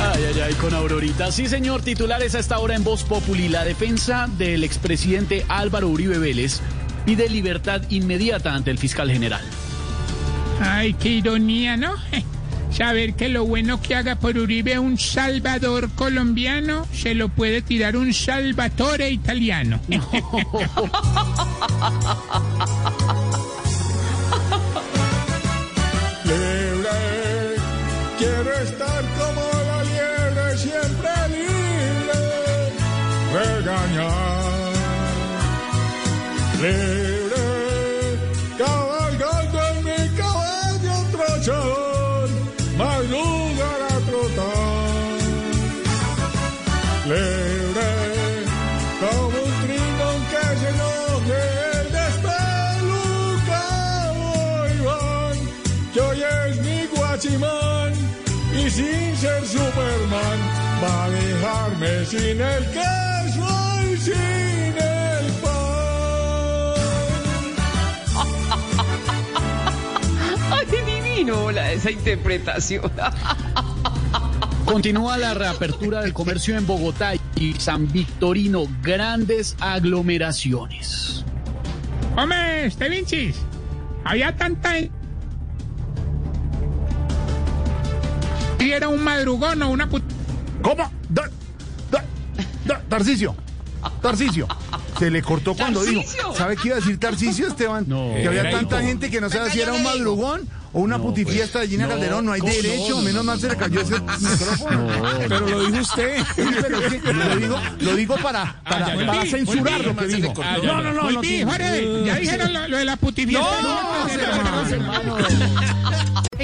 Ay, ay, ay, con Aurorita. Sí, señor, titulares a esta hora en Voz Populi. La defensa del expresidente Álvaro Uribe Vélez pide libertad inmediata ante el fiscal general. Ay, qué ironía, ¿no? Saber que lo bueno que haga por Uribe un salvador colombiano se lo puede tirar un salvatore italiano. Quiero estar regañar. Libre, cabalgando en mi caballo trochador, más lugar a trotar. Libre, como un trinón que se enoje el despelucado Iván, que hoy es mi guachimán, y sin ser Superman, va a dejarme sin el queso y sin el pan. ¡Ay, divino la, esa interpretación! Continúa la reapertura del comercio en Bogotá y San Victorino. Grandes aglomeraciones. Hombre, este Vinchis, había tanta... Y era un madrugón o una put... ¿Cómo? Da- da- da-. Tarcisio. Se le cortó cuando dijo. ¿Sabe qué iba a decir Tarcisio, Esteban? No. que había tanta hijo. gente que no sabía si era un madrugón o una putifiesta de Gina No, Calderón. No hay derecho. No, no, menos mal se le cayó ese micrófono. Pero lo dijo usted. Sí, pero es que lo digo, lo digo para, para, ya, para ya. censurar lo que dijo. No, no, no, no. Tiene- Jorge, ya dijeron lo, lo de la putifiesta. Hey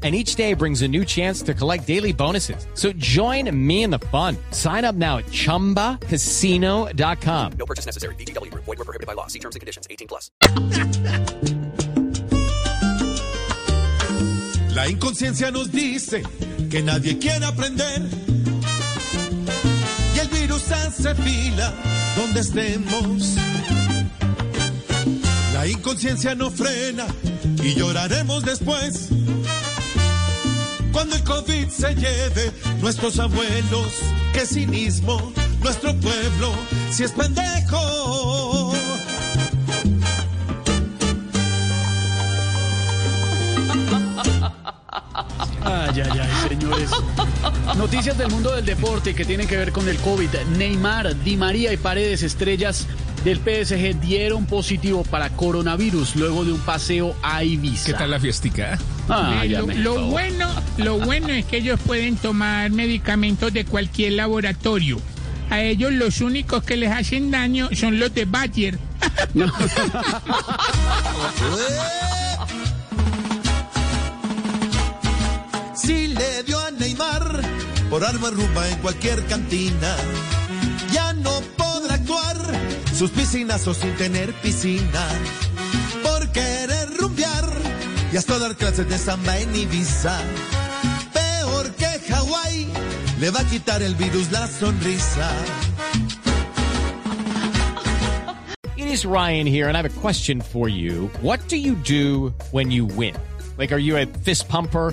And each day brings a new chance to collect daily bonuses. So join me in the fun. Sign up now at chumbacasino.com. No purchase necessary. BGW. Void were prohibited by law. See terms and conditions. 18 plus. La inconsciencia nos dice que nadie quiere aprender. Y el virus hace fila donde estemos. La inconsciencia no frena y lloraremos después. Cuando el COVID se lleve nuestros abuelos, qué cinismo, nuestro pueblo, si es pendejo. Ay, ay, ay, señores. Noticias del mundo del deporte que tienen que ver con el COVID. Neymar, Di María y Paredes, estrellas del PSG, dieron positivo para coronavirus luego de un paseo a Ibiza. ¿Qué tal la fiestica? Lo bueno, lo bueno es que ellos pueden tomar medicamentos de cualquier laboratorio. A ellos los únicos que les hacen daño son los de Bayer. Si le dio a Neymar por arma rumba en cualquier cantina, sus piscinazos sin tener piscina. Por querer rumbear y hasta dar clases de samba en Ibiza. Peor que Hawái, le va a quitar el virus la sonrisa. It is Ryan here, and I have a question for you. What do you do when you win? Like, are you a fist pumper?